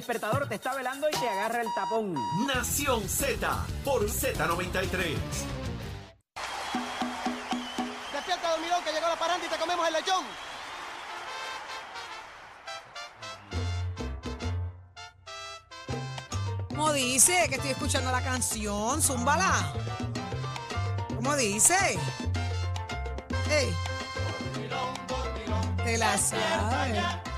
despertador te está velando y te agarra el tapón. Nación Z por Z93. Despierta, dormilón, que llegó la paranda y te comemos el lechón. ¿Cómo dice? Que estoy escuchando la canción, zúmbala. ¿Cómo dice? Hey. Te la sabes.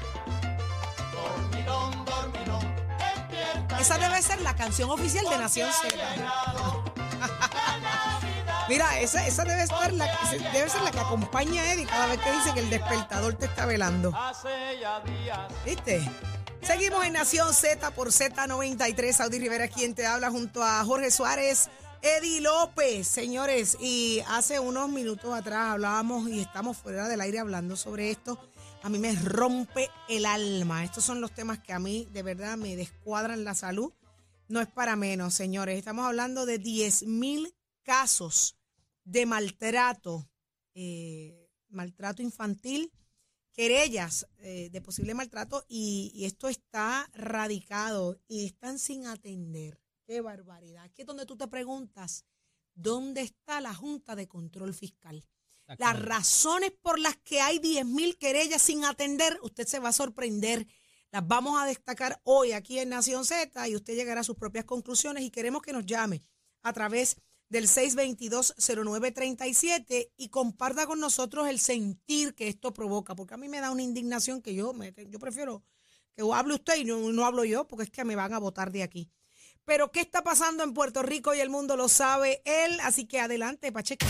Esa debe ser la canción oficial de Nación Z. Mira, esa, esa debe, ser la, debe ser la que acompaña a Eddie cada vez que dice que el despertador te está velando. ¿Viste? Seguimos en Nación Z por Z93. Saudi Rivera, quien te habla junto a Jorge Suárez, Eddie López, señores. Y hace unos minutos atrás hablábamos y estamos fuera del aire hablando sobre esto. A mí me rompe el alma. Estos son los temas que a mí de verdad me descuadran la salud. No es para menos, señores. Estamos hablando de 10 mil casos de maltrato, eh, maltrato infantil querellas eh, de posible maltrato y, y, esto está radicado y están sin atender. Qué barbaridad. Aquí es donde tú te preguntas, ¿dónde está la Junta de Control Fiscal? Las razones por las que hay 10 mil querellas sin atender, usted se va a sorprender. Las vamos a destacar hoy aquí en Nación Z y usted llegará a sus propias conclusiones y queremos que nos llame a través de del 622-0937 y comparta con nosotros el sentir que esto provoca, porque a mí me da una indignación que yo, me, yo prefiero que hable usted y no, no hablo yo, porque es que me van a votar de aquí. Pero ¿qué está pasando en Puerto Rico y el mundo lo sabe él? Así que adelante, Pacheco.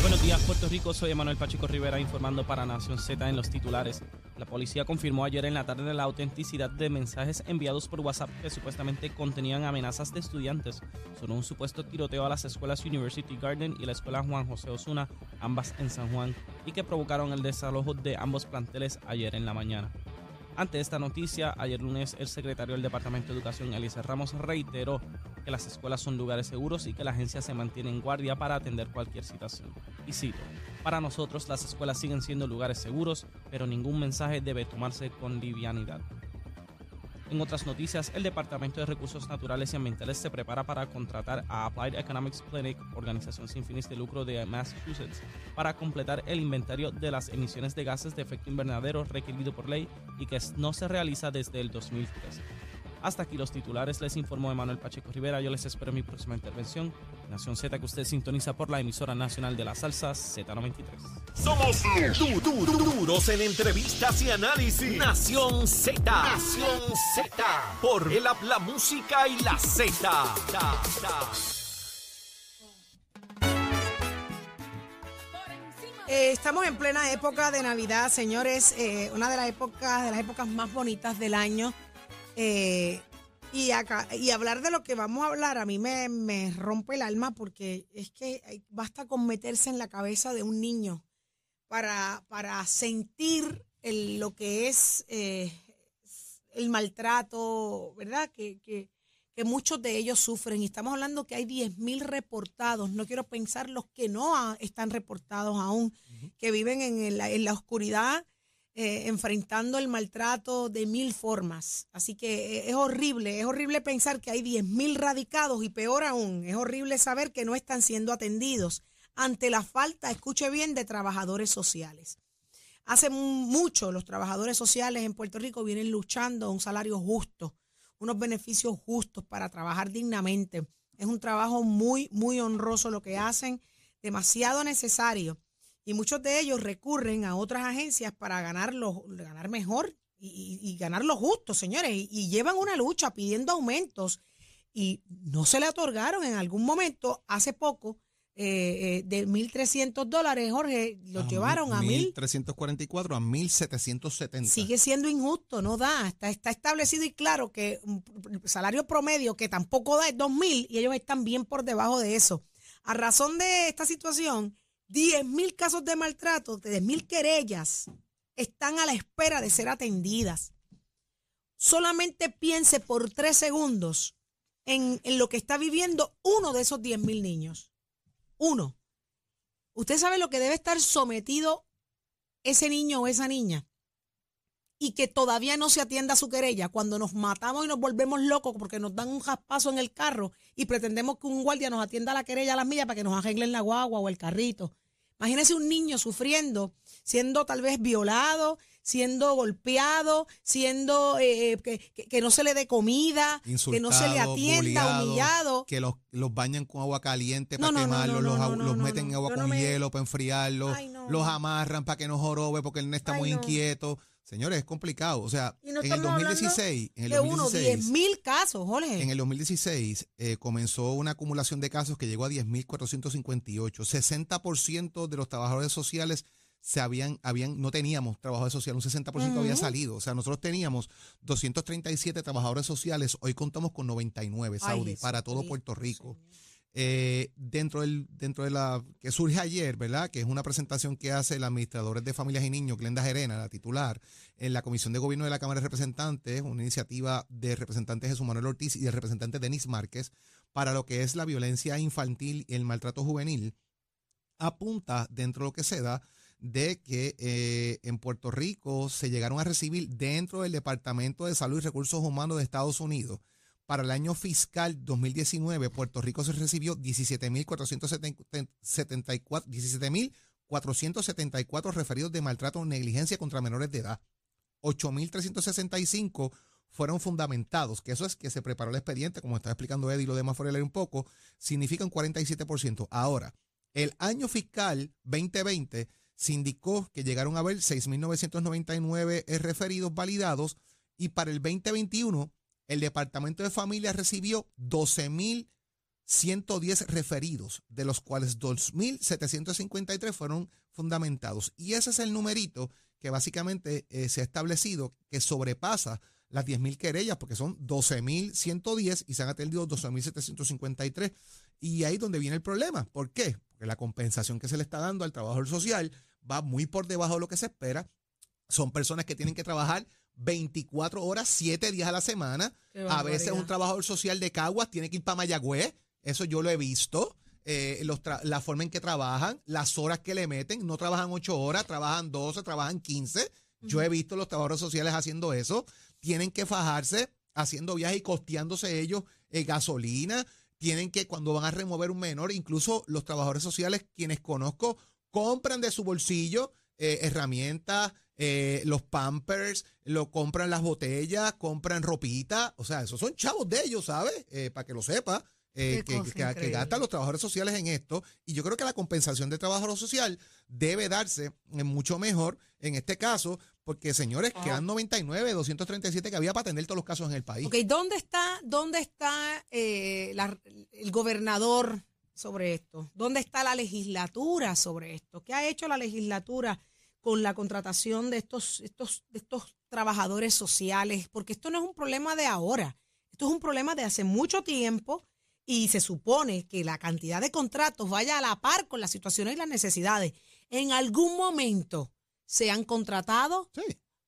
Buenos días, Puerto Rico. Soy Emanuel Pacheco Rivera informando para Nación Z en los titulares. La policía confirmó ayer en la tarde la autenticidad de mensajes enviados por WhatsApp que supuestamente contenían amenazas de estudiantes sobre un supuesto tiroteo a las escuelas University Garden y la escuela Juan José Osuna, ambas en San Juan, y que provocaron el desalojo de ambos planteles ayer en la mañana. Ante esta noticia, ayer lunes el secretario del Departamento de Educación, Elise Ramos, reiteró que las escuelas son lugares seguros y que la agencia se mantiene en guardia para atender cualquier situación. Y cito, para nosotros las escuelas siguen siendo lugares seguros, pero ningún mensaje debe tomarse con livianidad. En otras noticias, el Departamento de Recursos Naturales y Ambientales se prepara para contratar a Applied Economics Clinic, organización sin fines de lucro de Massachusetts, para completar el inventario de las emisiones de gases de efecto invernadero requerido por ley y que no se realiza desde el 2013. Hasta aquí los titulares, les informó Emanuel Pacheco Rivera. Yo les espero en mi próxima intervención. Nación Z que usted sintoniza por la emisora nacional de las salsas Z93. Somos du du duros en entrevistas y análisis. Nación Z. Nación Z. Por el la música y la Z. Eh, estamos en plena época de Navidad, señores. Eh, una de las épocas, de las épocas más bonitas del año. Eh, y, acá, y hablar de lo que vamos a hablar a mí me, me, rompe el alma porque es que basta con meterse en la cabeza de un niño para, para sentir el, lo que es eh, el maltrato, ¿verdad? Que, que, que, muchos de ellos sufren. Y estamos hablando que hay 10.000 reportados. No quiero pensar los que no están reportados aún, que viven en, en la oscuridad eh, enfrentando el maltrato de mil formas. Así que eh, es horrible, es horrible pensar que hay 10.000 radicados y peor aún, es horrible saber que no están siendo atendidos ante la falta, escuche bien, de trabajadores sociales. Hace mucho los trabajadores sociales en Puerto Rico vienen luchando un salario justo, unos beneficios justos para trabajar dignamente. Es un trabajo muy, muy honroso lo que hacen, demasiado necesario y muchos de ellos recurren a otras agencias para ganar, ganar mejor y, ganar lo justo, señores, y, llevan una lucha pidiendo aumentos y no se le otorgaron en algún momento, hace poco, eh, eh de 1.300 dólares, Jorge, los ah, llevaron a 1.344 a 1.770. Sigue siendo injusto, no da. Está, está establecido y claro que el salario promedio, que tampoco da, es 2.000 y ellos están bien por debajo de eso. A razón de esta situación, 10 mil casos de maltrato, 10 mil querellas están a la espera de ser atendidas. Solamente piense por tres segundos en, lo que está viviendo uno de esos 10 mil niños. Uno. Usted sabe lo que debe estar sometido ese niño o esa niña y que todavía no se atienda su querella, cuando nos matamos y nos volvemos locos porque nos dan un jaspazo en el carro y pretendemos que un guardia nos atienda la querella a las millas para que nos arreglen la guagua o el carrito. Imagínese un niño sufriendo, siendo tal vez violado, siendo golpeado, siendo eh, eh, que, que- no se le dé comida, que no se le atienda, humillado. Que los, los bañan con agua caliente No, para no, no, quemarlos, no, los, no, no, los no, meten en no. agua no con hielo para enfriarlos, Ay, no. los amarran para que no jorobe porque el nene está Ay, muy no. inquieto. Señores, es complicado. O sea, no en el estamos hablando 2016, en el de uno, 2016, 10 mil casos, Jorge. En el 2016 eh, comenzó una acumulación de casos que llegó a 10.458. 60% de los trabajadores sociales se habían, habían, no teníamos trabajadores sociales, un 60% había Ujú. salido. O sea, nosotros teníamos 237 trabajadores sociales, hoy contamos con 99, Ay, Saudi, para todo Puerto Rico. Señor. Eh, dentro, del, dentro de la que surge ayer, ¿verdad? Que es una presentación que hace el administrador de familias y niños, Glenda Gerena, la titular, en la Comisión de Gobierno de la Cámara de Representantes, una iniciativa de representante Jesús Manuel Ortiz y del representante Denis Márquez, para lo que es la violencia infantil y el maltrato juvenil, apunta dentro de lo que se da de que eh, en Puerto Rico se llegaron a recibir dentro del Departamento de Salud y Recursos Humanos de Estados Unidos para el año fiscal 2019, Puerto Rico se recibió 17.474 17.474 referidos de maltrato o negligencia contra menores de edad. 8.365 fueron fundamentados, que eso es que se preparó el expediente, como estaba explicando Eddie y lo demás fuera de un poco, significa un 47%. Ahora, el año fiscal 2020 se indicó que llegaron a haber 6.999 referidos validados y para el 2021 el Departamento de Familia recibió 12.110 referidos, de los cuales 2.753 fueron fundamentados. Y ese es el numerito que básicamente eh, se ha establecido que sobrepasa las 10.000 querellas, porque son 12.110 y se han atendido 12.753. Y ahí es donde viene el problema. ¿Por qué? Porque la compensación que se le está dando al trabajador social va muy por debajo de lo que se espera. Son personas que tienen que trabajar 24 horas, 7 días a la semana. A veces un trabajador social de Caguas tiene que ir para Mayagüez. Eso yo lo he visto. Eh, los la forma en que trabajan, las horas que le meten. No trabajan 8 horas, trabajan 12, trabajan 15. Yo he visto los trabajadores sociales haciendo eso. Tienen que fajarse haciendo viajes y costeándose ellos eh, gasolina. Tienen que, cuando van a remover un menor, incluso los trabajadores sociales, quienes conozco, compran de su bolsillo eh, herramientas, eh, los pampers, lo compran las botellas, compran ropita. O sea, esos son chavos de ellos, ¿sabes? Eh, para que lo sepa. eh, que, gastan los trabajadores sociales en esto. Y yo creo que la compensación de trabajador social debe darse eh, mucho mejor en este caso, porque señores, quedan 99, 237 que había para atender todos los casos en el país. Ok, ¿dónde está, dónde está eh, la- el gobernador sobre esto? ¿Dónde está la legislatura sobre esto? ¿Qué ha hecho la legislatura con la contratación de estos, estos, de estos trabajadores sociales? Porque esto no es un problema de ahora, esto es un problema de hace mucho tiempo y se supone que la cantidad de contratos vaya a la par con las situaciones y las necesidades. En algún momento se han contratado, Sí,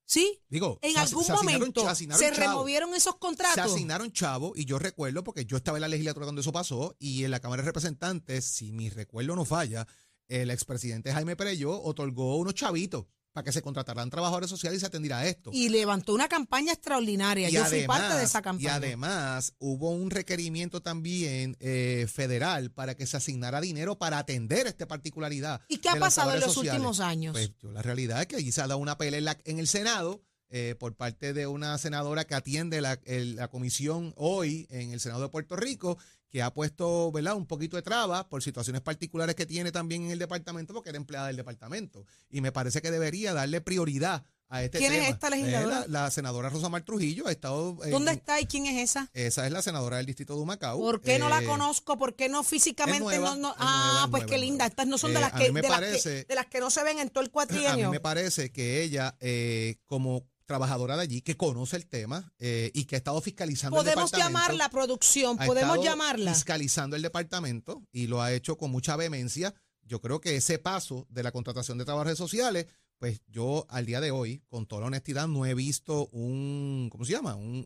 ¿sí? digo, En se- algún se momento se se removieron esos contratos. Se asignaron chavos y yo recuerdo, porque yo estaba en la legislatura cuando eso pasó, y en la Cámara de Representantes, si mi recuerdo no falla, el expresidente Jaime Pereyó otorgó unos chavitos para que se contrataran trabajadores sociales y se atendiera a esto. y levantó una campaña extraordinaria. Yo fui parte de esa y campaña. además hubo un requerimiento también eh, federal para que se asignara dinero para atender esta particularidad. ¿Y qué ha pasado en los sociales. últimos años? Pues yo, la realidad es que allí se ha dado una pelea en, la- en el Senado eh, por parte de una senadora que atiende la, el- la comisión hoy en el Senado de Puerto Rico, que ha puesto ¿verdad? un poquito de trabas por situaciones particulares que tiene también en el departamento, porque era empleada del departamento. Y me parece que debería darle prioridad a este ¿Quién es esta legisladora? Eh, la, la senadora Rosa Mar Trujillo ha estado... eh, ¿Dónde está y quién es esa? Esa es la senadora del distrito de Humacao. ¿Por qué no la Eh, conozco? ¿Por qué no físicamente? nueva, no, ah, nueva, pues nueva, qué linda. Estas no son de, Eh, las a que, de, las que, parece- de las que no se ven en todo el A cuatrienio. mí me parece que ella, eh, como trabajadora de allí, que conoce el tema eh, y que ha estado fiscalizando el Podemos departamento. llamarla producción, podemos llamarla. Fiscalizando el departamento y lo ha hecho con mucha vehemencia. Yo creo que ese paso de la contratación de trabajadores sociales, pues yo al día de hoy, con toda la honestidad, no he visto un, ¿cómo se llama? Un-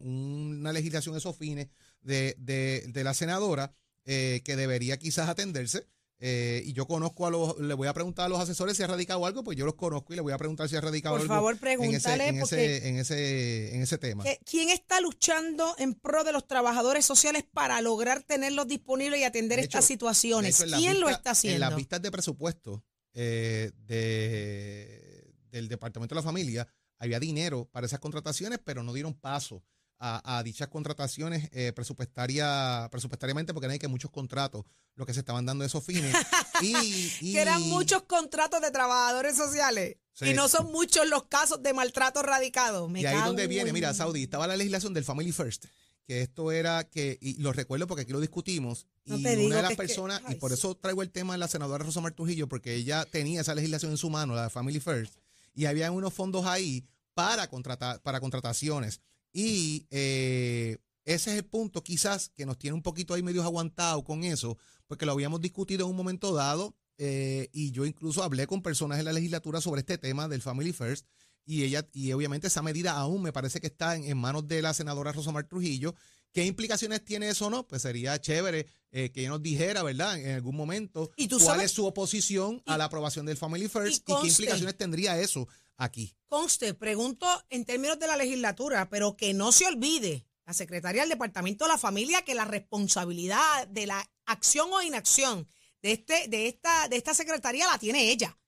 una legislación a esos fines de, de- de la senadora eh, que debería quizás atenderse. Eh, y yo conozco a los, le voy a preguntar a los asesores si ha radicado algo, pues yo los conozco y le voy a preguntar si ha radicado Por algo. favor, en ese, pregúntale, en, ese, en, ese, en ese tema. ¿Qué- ¿Quién está luchando en pro de los trabajadores sociales para lograr tenerlos disponibles y atender hecho- estas situaciones? Hecho, ¿Quién lo está haciendo? En las vistas de presupuesto eh, de, del Departamento de la Familia había dinero para esas contrataciones, pero no dieron paso a, a dichas contrataciones eh, presupuestaria, presupuestariamente porque hay que muchos contratos lo que se estaban dando esos fines. y, y- que eran muchos contratos de trabajadores sociales Sí. y no son muchos los casos de maltrato radicado. Me y ahí donde viene, en- mira, Saudi, estaba la legislación del Family First, que esto era que, y lo recuerdo porque aquí lo discutimos, No y digo una de las que- personas, y por eso traigo el tema de la senadora Rosa Martujillo, porque ella tenía esa legislación en su mano, la de Family First, y había unos fondos ahí para, contratar, para contrataciones. Y eh, ese es el punto quizás que nos tiene un poquito ahí medios aguantados con eso, porque lo habíamos discutido en un momento dado, eh, y yo incluso hablé con personas en la legislatura sobre este tema del Family First, y ella, y obviamente esa medida aún me parece que está en, en manos de la senadora Rosamar Trujillo. ¿Qué implicaciones tiene eso o no? Pues sería chévere eh, que ella nos dijera, ¿verdad? En algún momento, ¿Y tú cuál sabes- es su oposición a la aprobación del Family First y, qué implicaciones tendría eso aquí. Conste, pregunto en términos de la legislatura, pero que no se olvide la secretaria del Departamento de la Familia que la responsabilidad de la acción o inacción de, este, de, esta, de esta secretaría la tiene ella.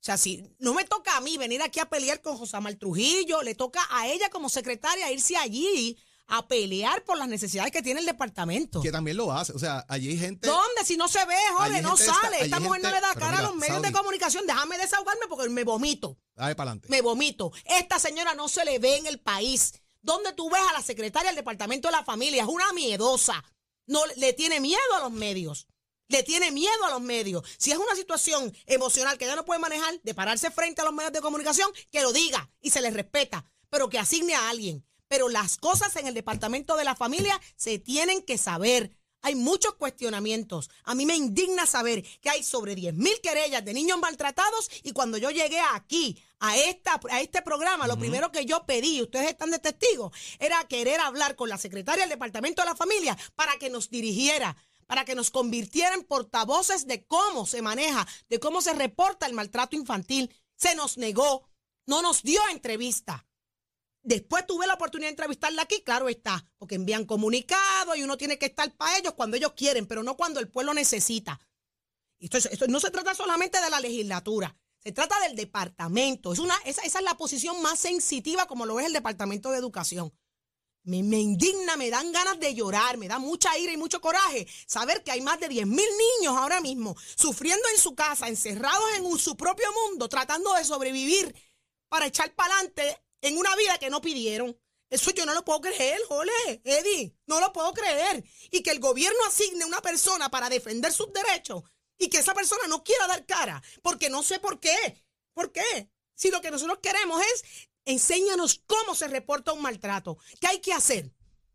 O sea, si no me toca a mí venir aquí a pelear con José Manuel Trujillo, le toca a ella como secretaria irse allí a pelear por las necesidades que tiene el departamento. Que también lo hace. O sea, allí hay gente. ¿Dónde? Si no se ve, joder, no esta- sale. Esta hay mujer no le da cara a los medios de comunicación. Déjame desahogarme porque me vomito. Dale para adelante. Me vomito. Esta señora no se le ve en el país. ¿Dónde tú ves a la secretaria del Departamento de la Familia? Es una miedosa. No le tiene miedo a los medios. Le tiene miedo a los medios. Si es una situación emocional que ella no puede manejar, de pararse frente a los medios de comunicación, que lo diga y se le respeta, pero que asigne a alguien. Pero las cosas en el Departamento de la Familia se tienen que saber. Hay muchos cuestionamientos. A mí me indigna saber que hay sobre 10 mil querellas de niños maltratados y cuando yo llegué aquí, a, esta, a este programa, lo primero que yo pedí, ustedes están de testigos, era querer hablar con la secretaria del Departamento de la Familia para que nos dirigiera, para que nos convirtiera en portavoces de cómo se maneja, de cómo se reporta el maltrato infantil. Se nos negó, no nos dio entrevista. Después tuve la oportunidad de entrevistarla aquí, claro está, porque envían comunicados y uno tiene que estar para ellos cuando ellos quieren, pero no cuando el pueblo necesita. Esto, es- esto no se trata solamente de la legislatura, se trata del departamento. Es una, esa, es la posición más sensitiva como lo es el Departamento de Educación. Me, indigna, me dan ganas de llorar, me da mucha ira y mucho coraje saber que hay más de 10 mil niños ahora mismo sufriendo en su casa, encerrados en su propio mundo, tratando de sobrevivir para echar para adelante en una vida que no pidieron. Eso yo no lo puedo creer, jole, Eddie, no lo puedo creer. Y que el gobierno asigne una persona para defender sus derechos y que esa persona no quiera dar cara, porque no sé por qué. ¿Por qué? Si lo que nosotros queremos es enséñanos cómo se reporta un maltrato, qué hay que hacer,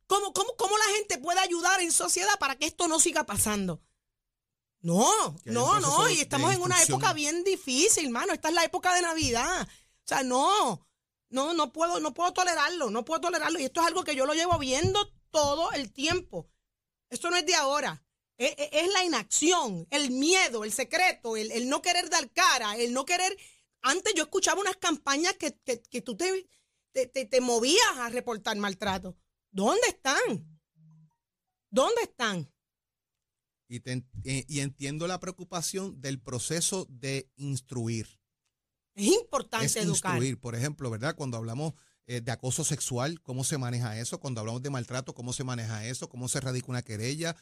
cómo, cómo, cómo la gente puede ayudar en sociedad para que esto no siga pasando. No, no, no, y estamos en una época bien difícil, mano. Esta es la época de Navidad. O sea, no, no, no puedo, no puedo tolerarlo, no puedo tolerarlo. Y esto es algo que yo lo llevo viendo todo el tiempo. Esto no es de ahora. Es, es- es la inacción, el miedo, el secreto, el, no querer dar cara, el no querer. Antes yo escuchaba unas campañas que, que- que tú te, te, te- movías a reportar maltrato. ¿Dónde están? ¿Dónde están? Y, eh, y entiendo la preocupación del proceso de instruir. Es importante es educar. instruir, por ejemplo, ¿verdad? Cuando hablamos eh, de acoso sexual, ¿cómo se maneja eso? Cuando hablamos de maltrato, ¿cómo se maneja eso? ¿Cómo se radica una querella?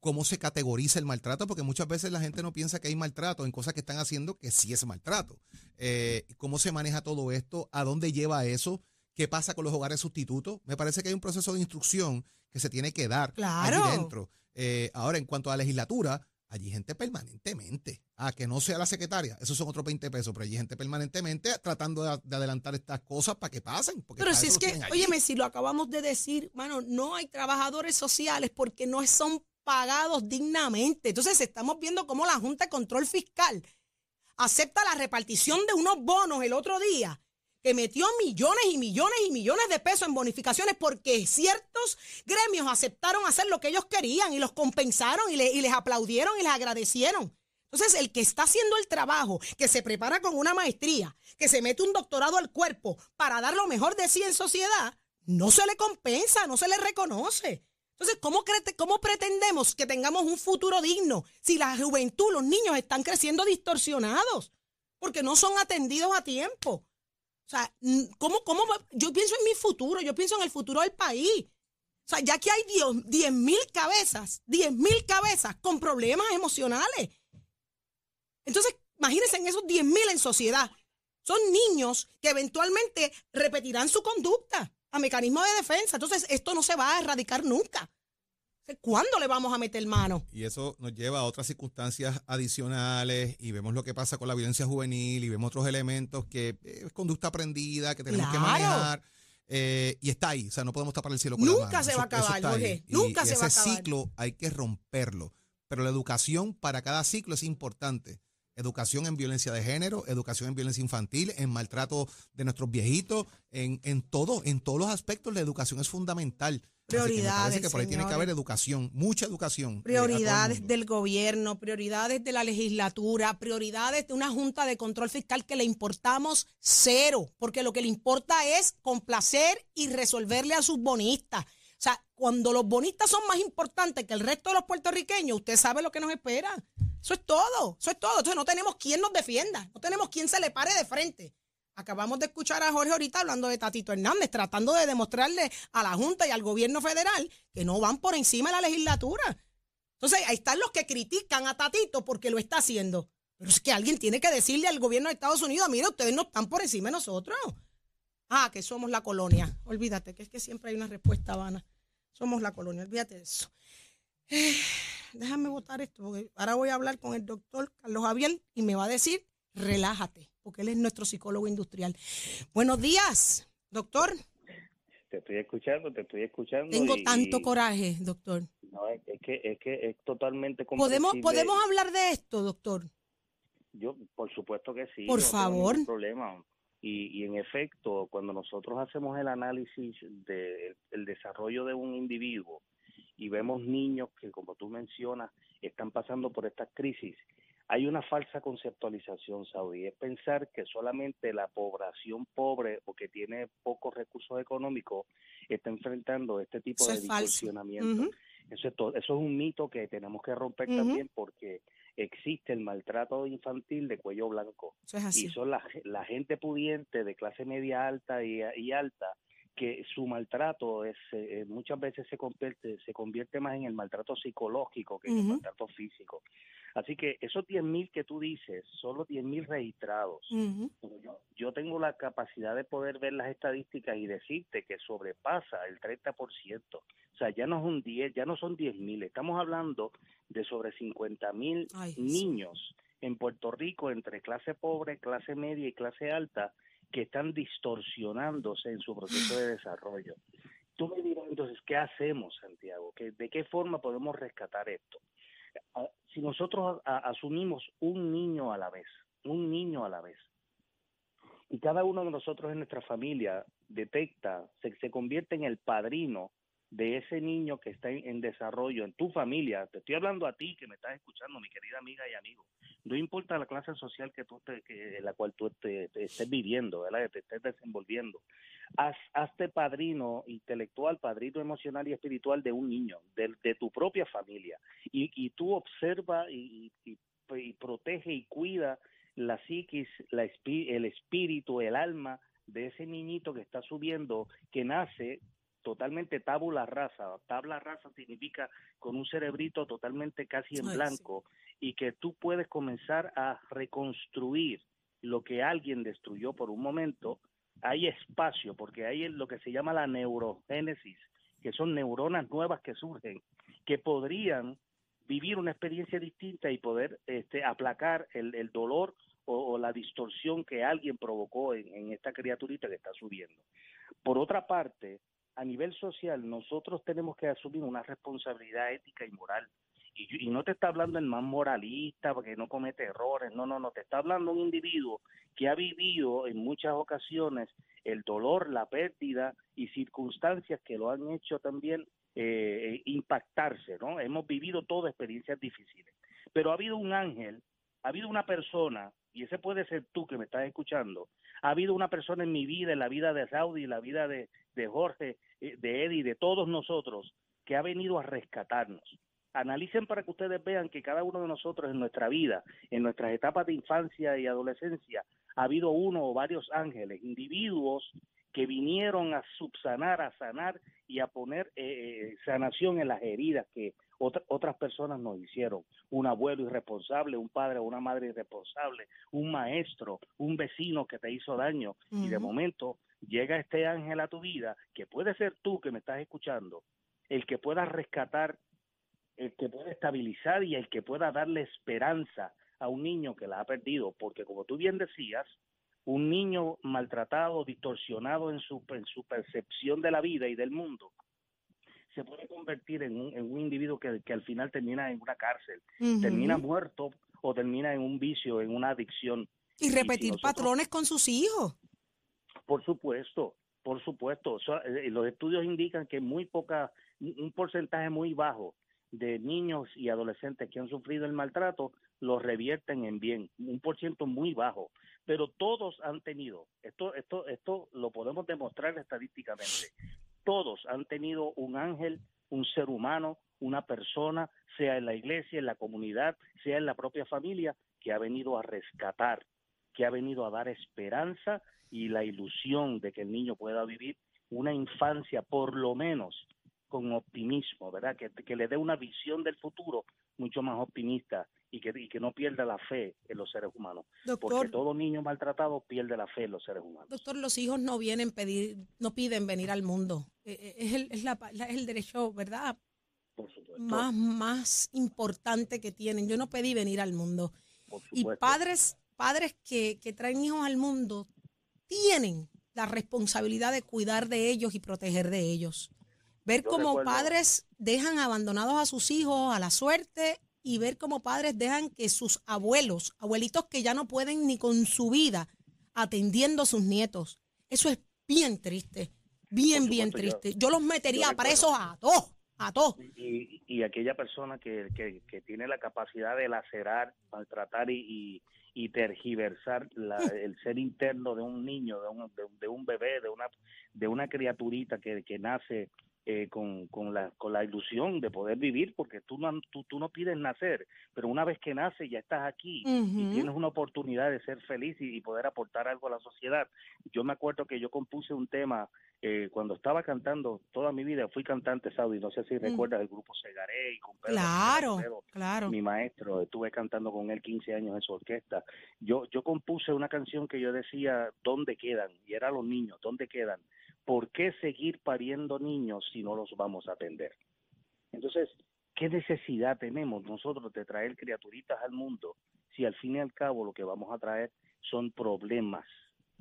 ¿Cómo se categoriza el maltrato? Porque muchas veces la gente no piensa que hay maltrato en cosas que están haciendo que sí es maltrato. Eh, ¿Cómo se maneja todo esto? ¿A dónde lleva eso? ¿Qué pasa con los hogares sustitutos? Me parece que hay un proceso de instrucción que se tiene que dar Claro. allí dentro. Eh, ahora, en cuanto a la legislatura, allí gente permanentemente. Ah, que no sea la secretaria, esos son otros 20 pesos, pero allí gente permanentemente tratando de, de adelantar estas cosas para que pasen. Porque Pero si es que, óyeme, si lo acabamos de decir, mano, no hay trabajadores sociales porque no son pagados dignamente. Entonces estamos viendo cómo la Junta de Control Fiscal acepta la repartición de unos bonos el otro día que metió millones y millones y millones de pesos en bonificaciones porque ciertos gremios aceptaron hacer lo que ellos querían y los compensaron y, y les aplaudieron y les agradecieron. Entonces, el que está haciendo el trabajo, que se prepara con una maestría, que se mete un doctorado al cuerpo para dar lo mejor de sí en sociedad, no se le compensa, no se le reconoce. Entonces, ¿cómo, ¿cómo pretendemos que tengamos un futuro digno si la juventud, los niños están creciendo distorsionados? Porque no son atendidos a tiempo. O sea, ¿cómo, cómo, yo pienso en mi futuro, yo pienso en el futuro del país. O sea, ya que hay 10 mil cabezas, 10 mil cabezas con problemas emocionales entonces, imagínense en esos 10 mil en sociedad. Son niños que eventualmente repetirán su conducta a mecanismo de defensa. Entonces, esto no se va a erradicar nunca. ¿Cuándo le vamos a meter mano? Y eso nos lleva a otras circunstancias adicionales y vemos lo que pasa con la violencia juvenil y vemos otros elementos que es conducta aprendida, que tenemos que manejar. Eh, y está ahí, o sea, no podemos tapar el cielo con Nunca la mano. se va a acabar, Jorge. Nunca se va a acabar. Ese ciclo hay que romperlo, pero la educación para cada ciclo es importante educación en violencia de género, educación en violencia infantil, en maltrato de nuestros viejitos, en, en todo, en todos los aspectos la educación es fundamental. Prioridades. que por ahí tiene que haber educación, mucha educación. Eh, prioridades del gobierno, prioridades de la legislatura, prioridades de una junta de control fiscal que le importamos cero, porque lo que le importa es complacer y resolverle a sus bonistas. O sea, cuando los bonistas son más importantes que el resto de los puertorriqueños, usted sabe lo que nos espera. Eso es todo, eso es todo. Entonces no tenemos quien nos defienda, no tenemos quien se le pare de frente. Acabamos de escuchar a Jorge ahorita hablando de Tatito Hernández, tratando de demostrarle a la Junta y al gobierno federal que no van por encima de la legislatura. Entonces ahí están los que critican a Tatito porque lo está haciendo. Pero es que alguien tiene que decirle al gobierno de Estados Unidos, mira, ustedes no están por encima de nosotros. Ah, que somos la colonia. Olvídate, que es que siempre hay una respuesta vana. Somos la colonia, olvídate de eso. Eh, déjame votar esto, porque ahora voy a hablar con el doctor Carlos Javier y me va a decir, relájate, porque él es nuestro psicólogo industrial. Buenos días, doctor. Te estoy escuchando, te estoy escuchando. Tengo tanto coraje, doctor. No, es, que, es que es totalmente ¿Podemos, ¿Podemos hablar de esto, doctor? Yo, por supuesto que sí. Por favor. No problema. Y, y, en efecto, cuando nosotros hacemos el análisis del el desarrollo de un individuo, y vemos niños que, como tú mencionas, están pasando por estas crisis, hay una falsa conceptualización, Saudi. Es pensar que solamente la población pobre o que tiene pocos recursos económicos está enfrentando este tipo de distorsionamiento. eso, es eso es un mito que tenemos que romper también porque existe el maltrato infantil de cuello blanco. Y son la, la, gente pudiente de clase media alta y, y alta que su maltrato es eh, muchas veces se convierte se convierte más en el maltrato psicológico que en el maltrato físico. Así que esos 10.000 que tú dices son los 10.000 registrados. yo, yo, tengo la capacidad de poder ver las estadísticas y decirte que sobrepasa el 30%. O sea, ya no, es un 10, ya no son 10.000, estamos hablando de sobre 50.000 niños en Puerto Rico entre clase pobre, clase media y clase alta que están distorsionándose en su proceso de desarrollo. Tú me dirás entonces, ¿qué hacemos, Santiago? ¿De qué forma podemos rescatar esto? Si nosotros asumimos un niño a la vez, un niño a la vez, y cada uno de nosotros en nuestra familia detecta, se, se convierte en el padrino de ese niño que está en, desarrollo en tu familia, te estoy hablando a ti que me estás escuchando, mi querida amiga y amigo, no importa la clase social que tú te, que, en la cual tú te, estés viviendo, ¿verdad? que te estés desenvolviendo, haz, hazte padrino intelectual, padrino emocional y espiritual de un niño, de, de tu propia familia, y, y tú observa y, y, y protege y cuida la psiquis, la, el espíritu, el alma de ese niñito que está subiendo, que nace totalmente tabula rasa. Tabla rasa significa con un cerebrito totalmente casi en blanco y que tú puedes comenzar a reconstruir lo que alguien destruyó por un momento. Hay espacio porque hay lo que se llama la neurogénesis, que son neuronas nuevas que surgen, que podrían vivir una experiencia distinta y poder este, aplacar el, el dolor o, la distorsión que alguien provocó en, en, esta criaturita que está subiendo. Por otra parte, a nivel social nosotros tenemos que asumir una responsabilidad ética y moral. Y, no te está hablando el más moralista porque no comete errores, no, no, no, te está hablando un individuo que ha vivido en muchas ocasiones el dolor, la pérdida y circunstancias que lo han hecho también eh, impactarse, ¿no? Hemos vivido todas experiencias difíciles, pero ha habido un ángel ha habido una persona, y ese puede ser tú que me estás escuchando, ha habido una persona en mi vida, en la vida de Saudi, en la vida de, de Jorge, eh, de Eddie, de todos nosotros, que ha venido a rescatarnos. Analicen para que ustedes vean que cada uno de nosotros en nuestra vida, en nuestras etapas de infancia y adolescencia, ha habido uno o varios ángeles, individuos que vinieron a subsanar, a sanar y a poner eh, sanación en las heridas que otra- otras personas nos hicieron. Un abuelo irresponsable, un padre o una madre irresponsable, un maestro, un vecino que te hizo daño. Y de momento llega este ángel a tu vida, que puede ser tú que me estás escuchando, el que pueda rescatar, el que pueda estabilizar y el que pueda darle esperanza a un niño que la ha perdido. Porque como tú bien decías, un niño maltratado, distorsionado en su, en su percepción de la vida y del mundo, se puede convertir en un, en un individuo que, que al final termina en una cárcel, termina muerto o termina en un vicio, en una adicción. Y repetir nosotros- patrones con sus hijos. Por supuesto, por supuesto. So- eh, los estudios indican que muy poca, un porcentaje muy bajo de niños y adolescentes que han sufrido el maltrato los revierten en bien, un por ciento muy bajo. Pero todos han tenido, esto, esto, esto lo podemos demostrar estadísticamente. Todos han tenido un ángel, un ser humano, una persona, sea en la iglesia, en la comunidad, sea en la propia familia, que ha venido a rescatar, que ha venido a dar esperanza y la ilusión de que el niño pueda vivir una infancia por lo menos con optimismo, ¿verdad? Que, que le dé una visión del futuro mucho más optimista y que, y que no pierda la fe en los seres humanos. Porque todo niño maltratado pierde la fe en los seres humanos. doctor, los hijos no vienen pedir, no piden venir al mundo. Eh, eh, Es el, es la- es el derecho, ¿verdad? Por supuesto. Más, más importante que tienen. Yo no pedí venir al mundo. por Y padres, padres que, que traen hijos al mundo tienen la responsabilidad de cuidar de ellos y proteger de ellos. Ver Yo cómo padres dejan abandonados a sus hijos a la suerte y ver cómo padres dejan que sus abuelos, abuelitos que ya no pueden ni con su vida atendiendo a sus nietos. Eso es bien triste, bien, bien yo- triste. Yo, los metería recuerdo- presos a todos, a todos. y, y aquella persona que, que, que tiene la capacidad de lacerar, maltratar y, y, y tergiversar la- el ser interno de un niño, de un, de, un- de un bebé, de una, de una criaturita que, que nace eh, con, con, la, con la ilusión de poder vivir, porque tú no, tú, tú no pides nacer, pero una vez que naces ya estás aquí y tienes una oportunidad de ser feliz y, y poder aportar algo a la sociedad. Yo me acuerdo que yo compuse un tema eh, cuando estaba cantando toda mi vida, fui cantante, Saudi, no sé si recuerdas el grupo Segaré y con Pedro Claro, claro. mi maestro, estuve cantando con él 15 años en su orquesta. Yo, yo compuse una canción que yo decía, ¿dónde quedan? Y era los niños, ¿dónde quedan? ¿Por qué seguir pariendo niños si no los vamos a atender? Entonces, ¿qué necesidad tenemos nosotros de traer criaturitas al mundo si al fin y al cabo lo que vamos a traer son problemas,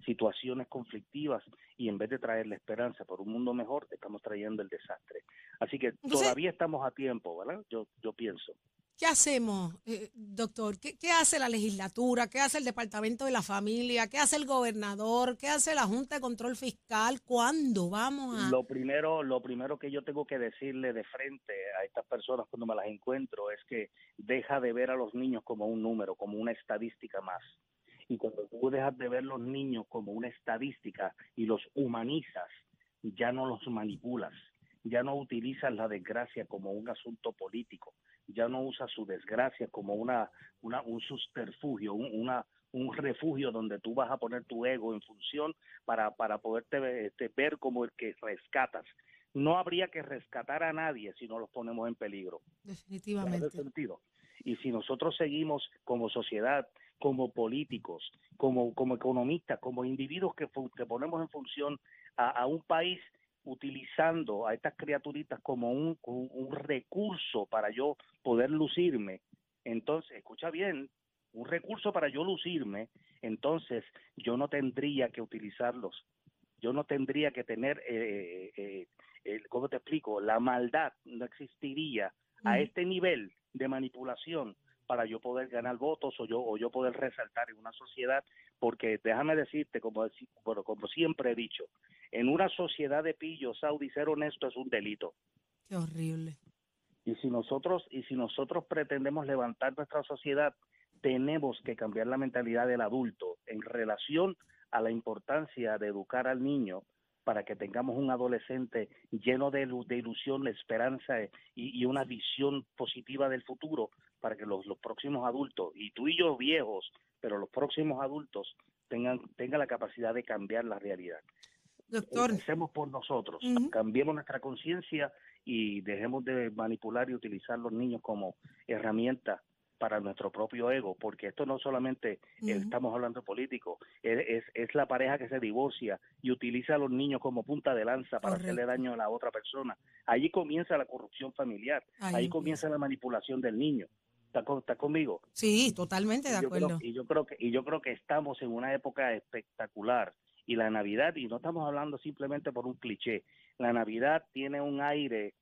situaciones conflictivas y en vez de traerle esperanza por un mundo mejor, estamos trayendo el desastre. Así que Entonces- todavía estamos a tiempo, ¿verdad? Yo, yo pienso. ¿Qué hacemos, eh, doctor? ¿Qué, qué hace la legislatura? ¿Qué hace el Departamento de la Familia? ¿Qué hace el gobernador? ¿Qué hace la Junta de Control Fiscal? ¿Cuándo vamos a...? Lo primero, lo primero que yo tengo que decirle de frente a estas personas cuando me las encuentro es que deja de ver a los niños como un número, como una estadística más. Y cuando tú dejas de ver los niños como una estadística y los humanizas, ya no los manipulas, ya no utilizas la desgracia como un asunto político, ya no usas su desgracia como una, una un subterfugio, un, una, un refugio donde tú vas a poner tu ego en función para, para poderte ver, este, ver como el que rescatas. No habría que rescatar a nadie si no los ponemos en peligro. ¿Tiene Definitivamente. sentido? Y si nosotros seguimos como sociedad, como políticos, como, como economistas, como individuos que, que ponemos en función a, a un país utilizando a estas criaturitas como un, un, un recurso para yo poder lucirme, entonces, escucha bien, un recurso para yo lucirme, entonces yo no tendría que utilizarlos. Yo no tendría que tener, eh, eh, eh, ¿cómo te explico? La maldad no existiría a este nivel de manipulación para yo poder ganar votos o yo o yo poder resaltar en una sociedad porque déjame decirte como bueno, como siempre he dicho en una sociedad de pillos Saudi ser honesto es un delito Qué horrible. y si nosotros y si nosotros pretendemos levantar nuestra sociedad tenemos que cambiar la mentalidad del adulto en relación a la importancia de educar al niño para que tengamos un adolescente lleno de, ilu- de ilusión, de esperanza eh, y, y una visión positiva del futuro para que los, los próximos adultos, y tú y yo viejos, pero los próximos adultos tengan, tengan la capacidad de cambiar la realidad. Doctor, Empecemos por nosotros, cambiemos nuestra conciencia y dejemos de manipular y utilizar los niños como herramienta para nuestro propio ego, porque esto no solamente estamos hablando de políticos, es, es, la pareja que se divorcia y utiliza a los niños como punta de lanza para Correcto. hacerle daño a la otra persona. Allí comienza la corrupción familiar, Ahí ahí, comienza la manipulación del niño. ¿Está, con- está conmigo? sí, totalmente de Y yo creo- acuerdo. y yo creo que y yo creo que estamos en una época espectacular y la Navidad y no estamos hablando simplemente por un cliché. La Navidad tiene un aire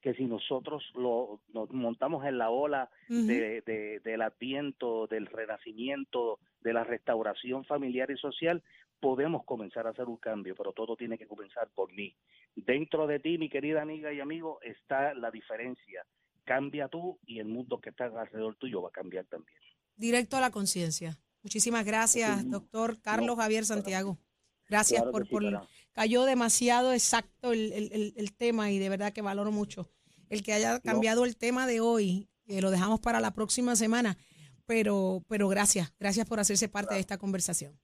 que si nosotros lo nos montamos en la ola de, de- del adviento, del renacimiento, de la restauración familiar y social, podemos comenzar a hacer un cambio, pero todo tiene que comenzar por mí. Dentro de ti, mi querida amiga y amigo, está la diferencia. Cambia tú y el mundo que está alrededor tuyo va a cambiar también. Directo a la conciencia. Muchísimas gracias, Sí. doctor Carlos No, Javier Santiago. Gracias Claro por, sí, por cayó demasiado exacto el, el- el- tema y de verdad que valoro mucho el que haya cambiado el tema de hoy. que lo dejamos para la próxima semana, pero, pero gracias, gracias por hacerse parte de esta conversación.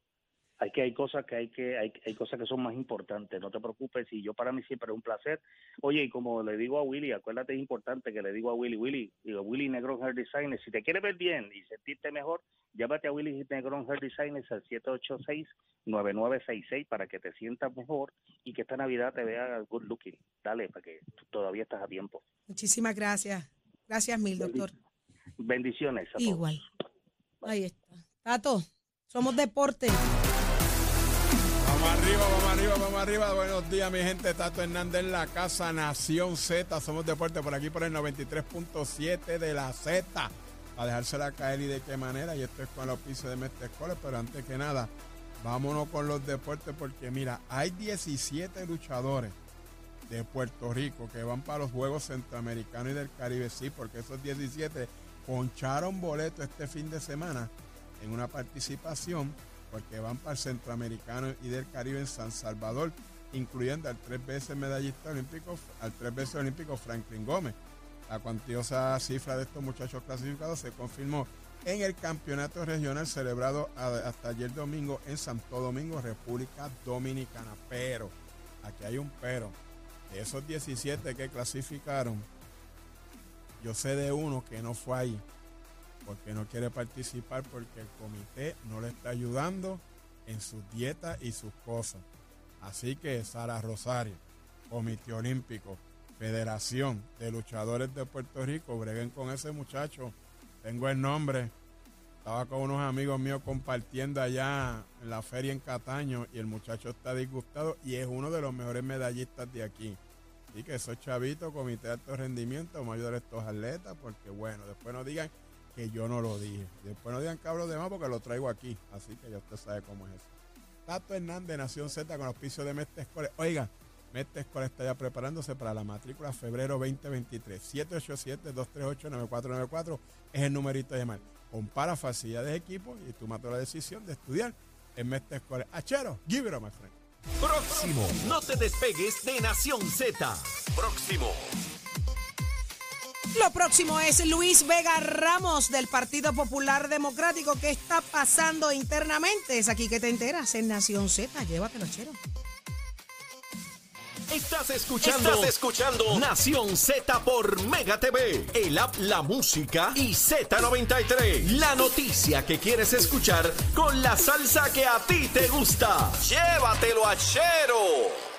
Hay que hay cosas que hay que hay, hay cosas que son más importantes no te preocupes y yo para mí siempre es un placer oye y como le digo a Willy acuérdate es importante que le digo a Willy Willy digo Willy Negrón Hair Designers si te quieres ver bien y sentirte mejor llámate a Willy Negrón Hair Designers al 786-9966 para que te sientas mejor y que esta Navidad te vea good looking dale para que todavía estás a tiempo Muchísimas gracias. Gracias mil, doctor. bendiciones a todos. Igual. Ahí está. Tato, somos deporte. Arriba, vamos arriba, vamos arriba. Buenos días, mi gente. Tato Hernández en la casa Nación Z. Somos deporte por aquí por el 93.7 de la Z. A dejársela caer y de qué manera. Y esto es con los pisos de Mestre. Pero antes que nada, vámonos con los deportes porque mira, hay 17 luchadores de Puerto Rico que van para los Juegos Centroamericanos y del Caribe. Sí, porque esos 17 poncharon boleto este fin de semana en una participación porque van para el Centroamericano y del Caribe en San Salvador, incluyendo al tres veces medallista olímpico, al tres veces olímpico Franklin Gómez. La cuantiosa cifra de estos muchachos clasificados se confirmó en el campeonato regional celebrado hasta ayer domingo en Santo Domingo, República Dominicana. Pero, aquí hay un pero. De esos 17 que clasificaron, yo sé de uno que no fue ahí porque no quiere participar porque el comité no le está ayudando en sus dietas y sus cosas. Así que Sara Rosario, Comité Olímpico, Federación de Luchadores de Puerto Rico, breguen con ese muchacho. Tengo el nombre. Estaba con unos amigos míos compartiendo allá en la feria en Cataño y el muchacho está disgustado y es uno de los mejores medallistas de aquí. Así que esos chavitos, comité de alto rendimiento, vamos a ayudar a estos atletas porque bueno, después no digan que yo no lo dije. Después no digan cabros de más porque lo traigo aquí. Así que ya usted sabe cómo es eso. Tato Hernández, Nación Z con auspicio de Mestre Escoles. Oiga, Mestre Escoles está ya preparándose para la matrícula febrero 2023. 787-238-9494 es el numerito de llamar. Compara facilidades de equipo y tú matas la decisión de estudiar en Mestre Escoles. Achero, give it up, my friend. Próximo. No te despegues de Nación Z. Próximo. Lo próximo es Luis Vega Ramos del Partido Popular Democrático. ¿Qué está pasando internamente? Es aquí que te enteras en Nación Z. Llévatelo, chero. Estás escuchando. Estás escuchando Nación Z por Mega TV, el app La Música y Z93. La noticia que quieres escuchar con la salsa que a ti te gusta. Llévatelo a Chero.